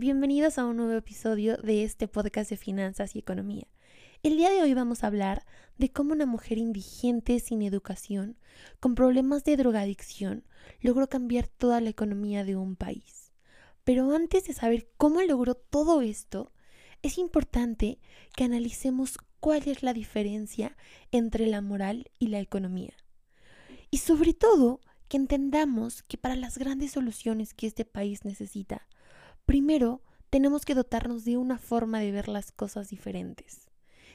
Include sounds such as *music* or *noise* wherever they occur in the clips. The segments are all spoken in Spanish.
bienvenidos a un nuevo episodio de este podcast de finanzas y economía. El día de hoy vamos a hablar de cómo una mujer indigente sin educación, con problemas de drogadicción, logró cambiar toda la economía de un país. Pero antes de saber cómo logró todo esto, es importante que analicemos cuál es la diferencia entre la moral y la economía. Y sobre todo, que entendamos que para las grandes soluciones que este país necesita, primero tenemos que dotarnos de una forma de ver las cosas diferentes.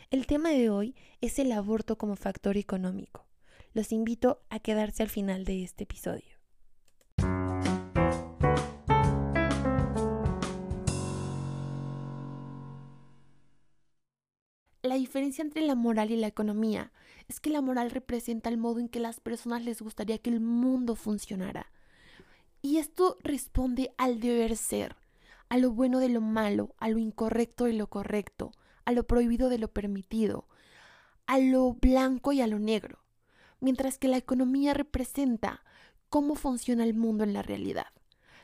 El tema de hoy es el aborto como factor económico. Los invito a quedarse al final de este episodio. La diferencia entre la moral y la economía es que la moral representa el modo en que las personas les gustaría que el mundo funcionara. Y esto responde al deber ser, a lo bueno de lo malo, a lo incorrecto de lo correcto, a lo prohibido de lo permitido, a lo blanco y a lo negro, mientras que la economía representa cómo funciona el mundo en la realidad.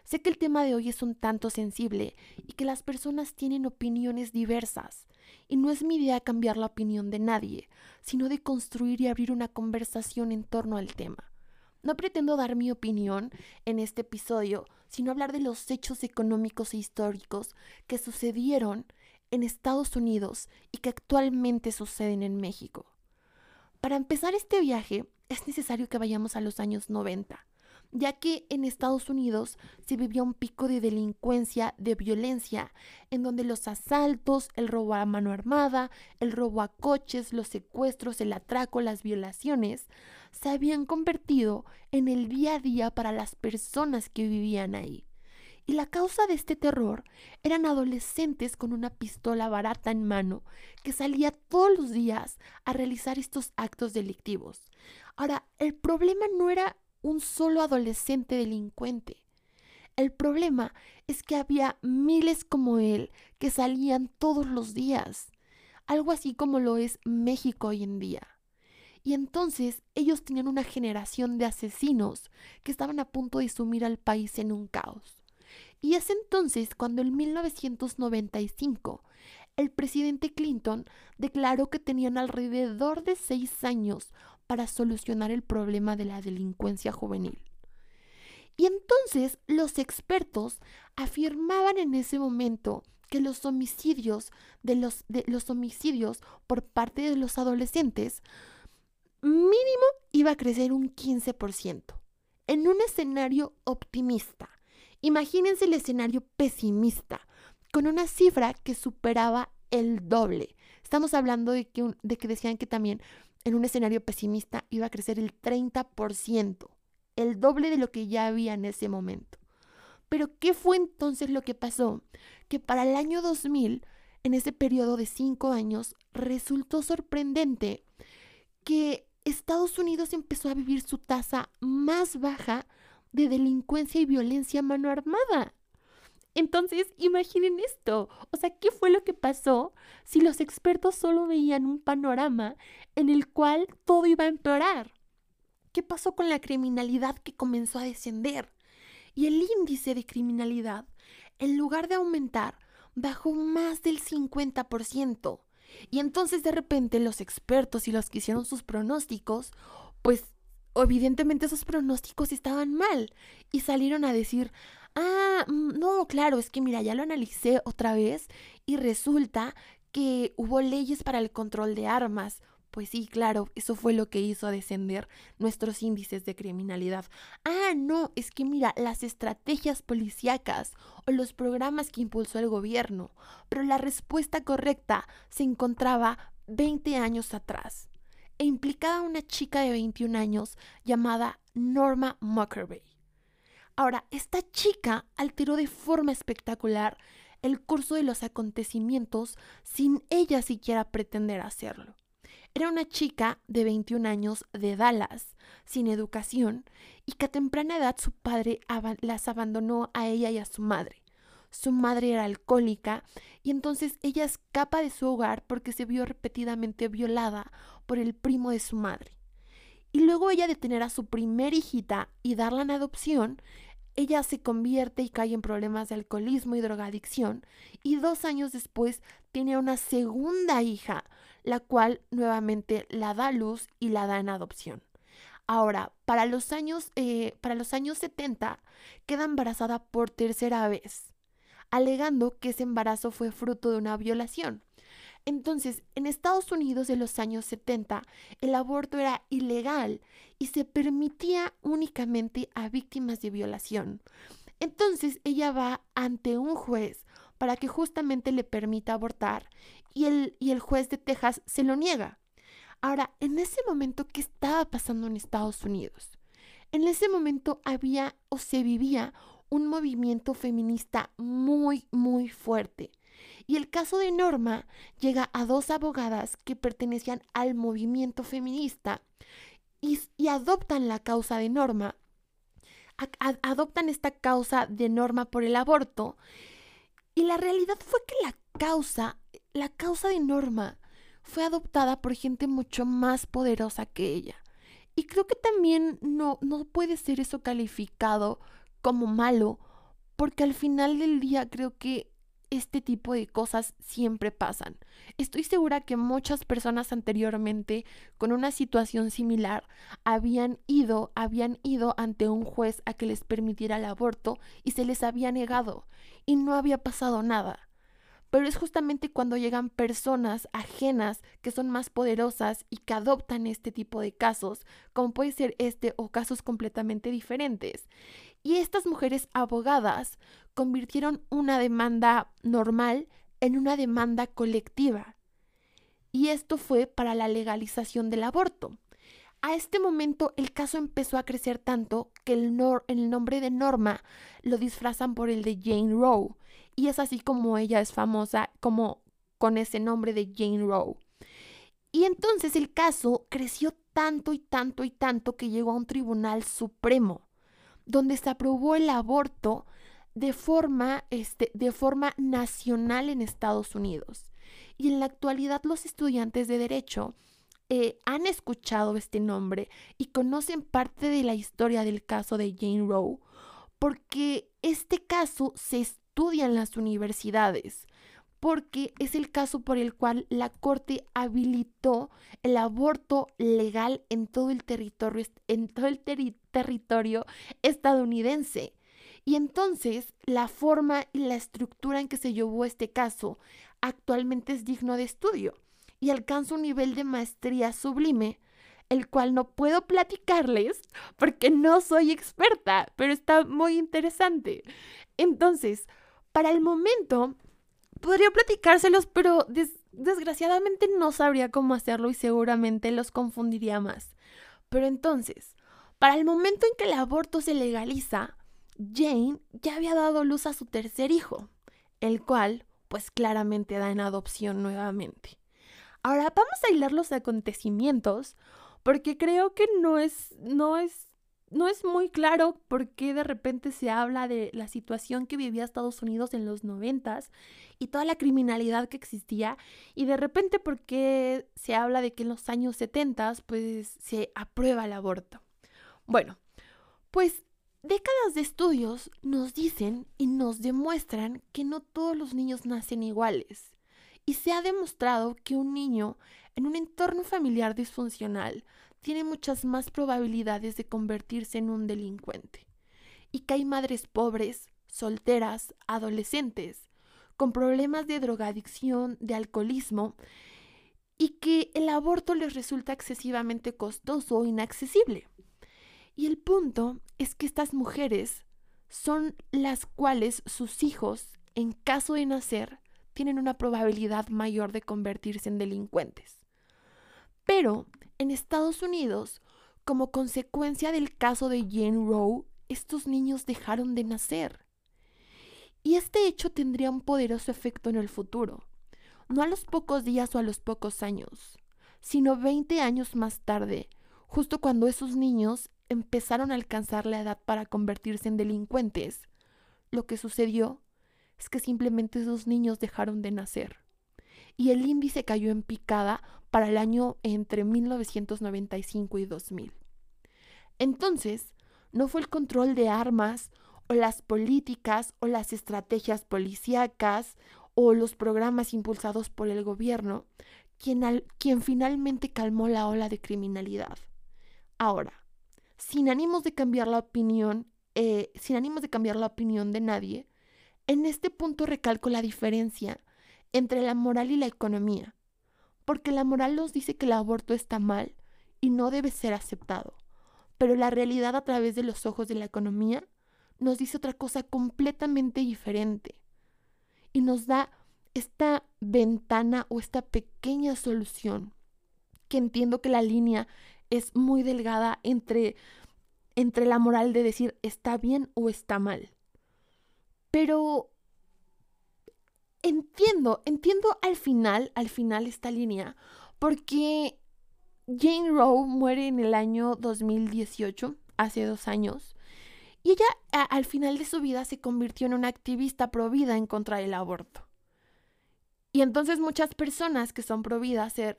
Sé que el tema de hoy es un tanto sensible y que las personas tienen opiniones diversas, y no es mi idea cambiar la opinión de nadie, sino de construir y abrir una conversación en torno al tema. No pretendo dar mi opinión en este episodio, sino hablar de los hechos económicos e históricos que sucedieron en Estados Unidos y que actualmente suceden en México. Para empezar este viaje es necesario que vayamos a los años 90, ya que en Estados Unidos se vivía un pico de delincuencia, de violencia, en donde los asaltos, el robo a mano armada, el robo a coches, los secuestros, el atraco, las violaciones, se habían convertido en el día a día para las personas que vivían ahí. Y la causa de este terror eran adolescentes con una pistola barata en mano que salía todos los días a realizar estos actos delictivos. Ahora, el problema no era un solo adolescente delincuente. El problema es que había miles como él que salían todos los días, algo así como lo es México hoy en día. Y entonces ellos tenían una generación de asesinos que estaban a punto de sumir al país en un caos. Y es entonces cuando en 1995 el presidente Clinton declaró que tenían alrededor de seis años para solucionar el problema de la delincuencia juvenil. Y entonces los expertos afirmaban en ese momento que los homicidios de los, de los homicidios por parte de los adolescentes mínimo iba a crecer un 15%, en un escenario optimista. Imagínense el escenario pesimista, con una cifra que superaba el doble. Estamos hablando de que, de que decían que también en un escenario pesimista iba a crecer el 30%, el doble de lo que ya había en ese momento. Pero ¿qué fue entonces lo que pasó? Que para el año 2000, en ese periodo de cinco años, resultó sorprendente que Estados Unidos empezó a vivir su tasa más baja de delincuencia y violencia mano armada. Entonces, imaginen esto. O sea, ¿qué fue lo que pasó si los expertos solo veían un panorama en el cual todo iba a empeorar? ¿Qué pasó con la criminalidad que comenzó a descender? Y el índice de criminalidad, en lugar de aumentar, bajó más del 50%. Y entonces de repente los expertos y los que hicieron sus pronósticos, pues evidentemente esos pronósticos estaban mal y salieron a decir, ah, mm, no, claro, es que mira, ya lo analicé otra vez y resulta que hubo leyes para el control de armas. Pues sí, claro, eso fue lo que hizo descender nuestros índices de criminalidad. Ah, no, es que mira, las estrategias policíacas o los programas que impulsó el gobierno. Pero la respuesta correcta se encontraba 20 años atrás e implicaba una chica de 21 años llamada Norma Muckerby. Ahora, esta chica alteró de forma espectacular el curso de los acontecimientos sin ella siquiera pretender hacerlo. Era una chica de 21 años de Dallas, sin educación, y que a temprana edad su padre las abandonó a ella y a su madre. Su madre era alcohólica y entonces ella escapa de su hogar porque se vio repetidamente violada por el primo de su madre. Y luego ella de tener a su primer hijita y darla en adopción, ella se convierte y cae en problemas de alcoholismo y drogadicción y dos años después tiene una segunda hija, la cual nuevamente la da a luz y la da en adopción. Ahora, para los años, eh, para los años 70, queda embarazada por tercera vez, alegando que ese embarazo fue fruto de una violación. Entonces, en Estados Unidos de los años 70, el aborto era ilegal y se permitía únicamente a víctimas de violación. Entonces, ella va ante un juez para que justamente le permita abortar y el, y el juez de Texas se lo niega. Ahora, en ese momento, ¿qué estaba pasando en Estados Unidos? En ese momento había o se vivía un movimiento feminista muy, muy fuerte. Y el caso de Norma llega a dos abogadas que pertenecían al movimiento feminista y, adoptan la causa de Norma, adoptan esta causa de Norma por el aborto. Y la realidad fue que la causa, la causa de Norma, fue adoptada por gente mucho más poderosa que ella. Y creo que también no, no puede ser eso calificado como malo, porque al final del día creo que este tipo de cosas siempre pasan. Estoy segura que muchas personas anteriormente con una situación similar habían ido, habían ido ante un juez a que les permitiera el aborto y se les había negado y no había pasado nada. Pero es justamente cuando llegan personas ajenas que son más poderosas y que adoptan este tipo de casos, como puede ser este o casos completamente diferentes. Y estas mujeres abogadas convirtieron una demanda normal en una demanda colectiva. Y esto fue para la legalización del aborto. A este momento el caso empezó a crecer tanto que el, nombre de Norma lo disfrazan por el de Jane Roe. Y es así como ella es famosa como con ese nombre de Jane Roe. Y entonces el caso creció tanto y tanto y tanto que llegó a un tribunal supremo, donde se aprobó el aborto de forma, este, de forma nacional en Estados Unidos. Y en la actualidad los estudiantes de derecho eh, han escuchado este nombre y conocen parte de la historia del caso de Jane Roe, porque este caso se estudia en las universidades, porque es el caso por el cual la Corte habilitó el aborto legal en todo el territorio, estadounidense. Y entonces la forma y la estructura en que se llevó este caso actualmente es digno de estudio y alcanza un nivel de maestría sublime, el cual no puedo platicarles *laughs* porque no soy experta, pero está muy interesante. Entonces, para el momento, podría platicárselos, pero desgraciadamente no sabría cómo hacerlo y seguramente los confundiría más. Pero entonces, para el momento en que el aborto se legaliza, Jane ya había dado luz a su tercer hijo, el cual pues claramente da en adopción nuevamente. Ahora vamos a hilar los acontecimientos porque creo que no es, no es, no es muy claro por qué de repente se habla de la situación que vivía Estados Unidos en los noventas y toda la criminalidad que existía y de repente por qué se habla de que en los años setentas pues se aprueba el aborto. Bueno, pues Décadas de estudios nos dicen y nos demuestran que no todos los niños nacen iguales. Y se ha demostrado que un niño en un entorno familiar disfuncional tiene muchas más probabilidades de convertirse en un delincuente. Y que hay madres pobres, solteras, adolescentes, con problemas de drogadicción, de alcoholismo, y que el aborto les resulta excesivamente costoso o inaccesible. Y el punto es que estas mujeres son las cuales sus hijos, en caso de nacer, tienen una probabilidad mayor de convertirse en delincuentes. Pero en Estados Unidos, como consecuencia del caso de Jane Roe, estos niños dejaron de nacer. Y este hecho tendría un poderoso efecto en el futuro, no a los pocos días o a los pocos años, sino 20 años más tarde, justo cuando esos niños empezaron a alcanzar la edad para convertirse en delincuentes, lo que sucedió es que simplemente esos niños dejaron de nacer. Y el índice cayó en picada para el año entre 1995 y 2000. Entonces, no fue el control de armas o las políticas o las estrategias policíacas o los programas impulsados por el gobierno quien, quien finalmente calmó la ola de criminalidad. Ahora, sin ánimos de cambiar la opinión, eh, sin ánimos de cambiar la opinión de nadie, en este punto recalco la diferencia entre la moral y la economía, porque la moral nos dice que el aborto está mal y no debe ser aceptado, pero la realidad a través de los ojos de la economía nos dice otra cosa completamente diferente y nos da esta ventana o esta pequeña solución que entiendo que la línea es muy delgada entre, entre la moral de decir está bien o está mal. Pero entiendo, entiendo al final, al final esta línea, porque Jane Roe muere en el año 2018, hace dos años, y ella al final de su vida se convirtió en una activista provida en contra del aborto. Y entonces muchas personas que son providas se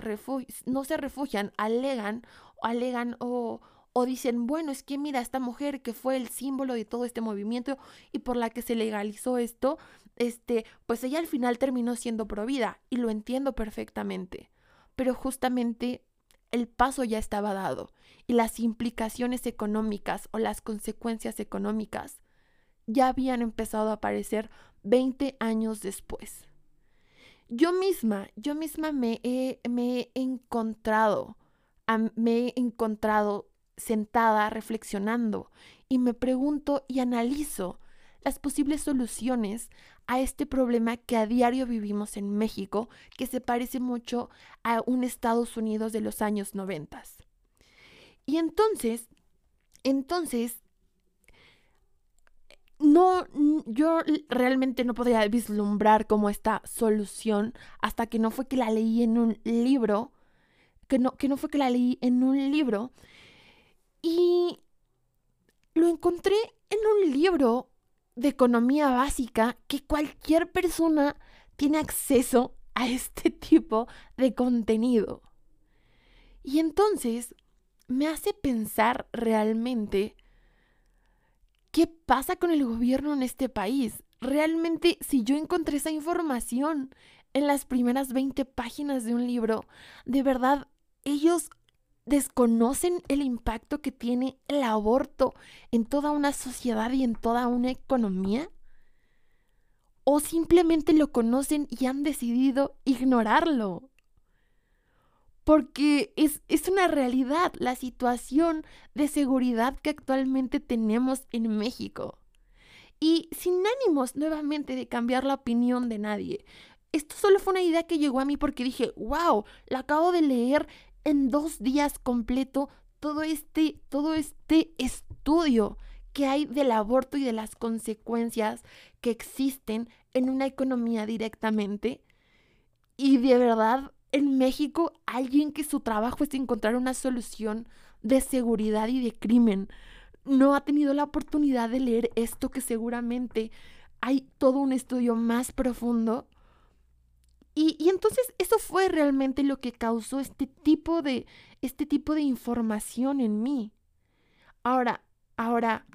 no se refugian, alegan, alegan o, o dicen, bueno, es que mira, esta mujer que fue el símbolo de todo este movimiento y por la que se legalizó esto, este, pues ella al final terminó siendo provida y lo entiendo perfectamente. Pero justamente el paso ya estaba dado y las implicaciones económicas o las consecuencias económicas ya habían empezado a aparecer 20 años después. Yo misma, yo misma me he, me he encontrado, me he encontrado sentada reflexionando y me pregunto y analizo las posibles soluciones a este problema que a diario vivimos en México, que se parece mucho a un Estados Unidos de los años noventas. Y entonces, entonces, no, yo realmente no podía vislumbrar como esta solución hasta que no fue que la leí en un libro, que no, que no fue que la leí en un libro, y lo encontré en un libro de economía básica que cualquier persona tiene acceso a este *laughs* tipo de contenido. Y entonces me hace pensar realmente qué pasa con el gobierno en este país. Realmente, si yo encontré esa información en las primeras 20 páginas de un libro, de verdad, ellos desconocen el impacto que tiene el aborto en toda una sociedad y en toda una economía? ¿O simplemente lo conocen y han decidido ignorarlo? Porque es, es una realidad la situación de seguridad que actualmente tenemos en México. Y sin ánimos nuevamente de cambiar la opinión de nadie. Esto solo fue una idea que llegó a mí porque dije, wow, la acabo de leer en dos días completo todo este, todo este estudio que hay del aborto y de las consecuencias que existen en una economía directamente. Y de verdad, en México, alguien que su trabajo es encontrar una solución de seguridad y de crimen, no ha tenido la oportunidad de leer esto que seguramente hay todo un estudio más profundo y, entonces eso fue realmente lo que causó este tipo de, este tipo de información en mí. Ahora, ahora,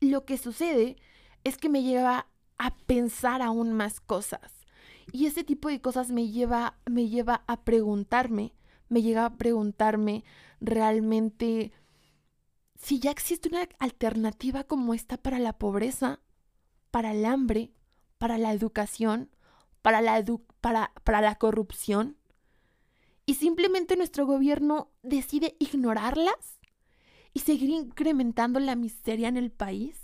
lo que sucede es que me lleva a pensar aún más cosas. Y ese tipo de cosas me lleva, me lleva a preguntarme, me llega a preguntarme realmente si ya existe una alternativa como esta para la pobreza, para el hambre, para la educación, para la, para, para la corrupción y simplemente nuestro gobierno decide ignorarlas y seguir incrementando la miseria en el país?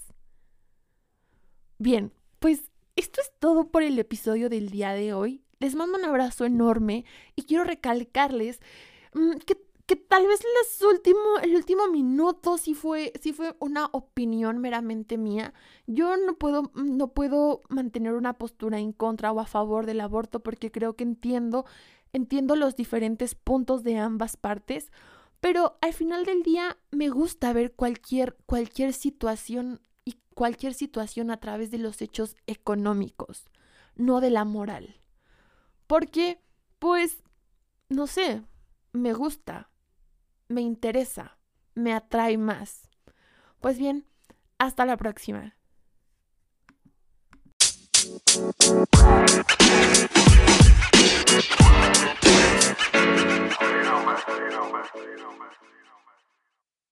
Bien, pues esto es todo por el episodio del día de hoy. Les mando un abrazo enorme y quiero recalcarles mm, que que tal vez último, el último minuto sí fue, sí fue una opinión meramente mía. Yo no puedo, no puedo mantener una postura en contra o a favor del aborto porque creo que entiendo, entiendo los diferentes puntos de ambas partes. Pero al final del día me gusta ver cualquier, cualquier situación y cualquier situación a través de los hechos económicos, no de la moral. Porque, pues, no sé, me gusta, me interesa, me atrae más. Pues bien, Hasta la próxima.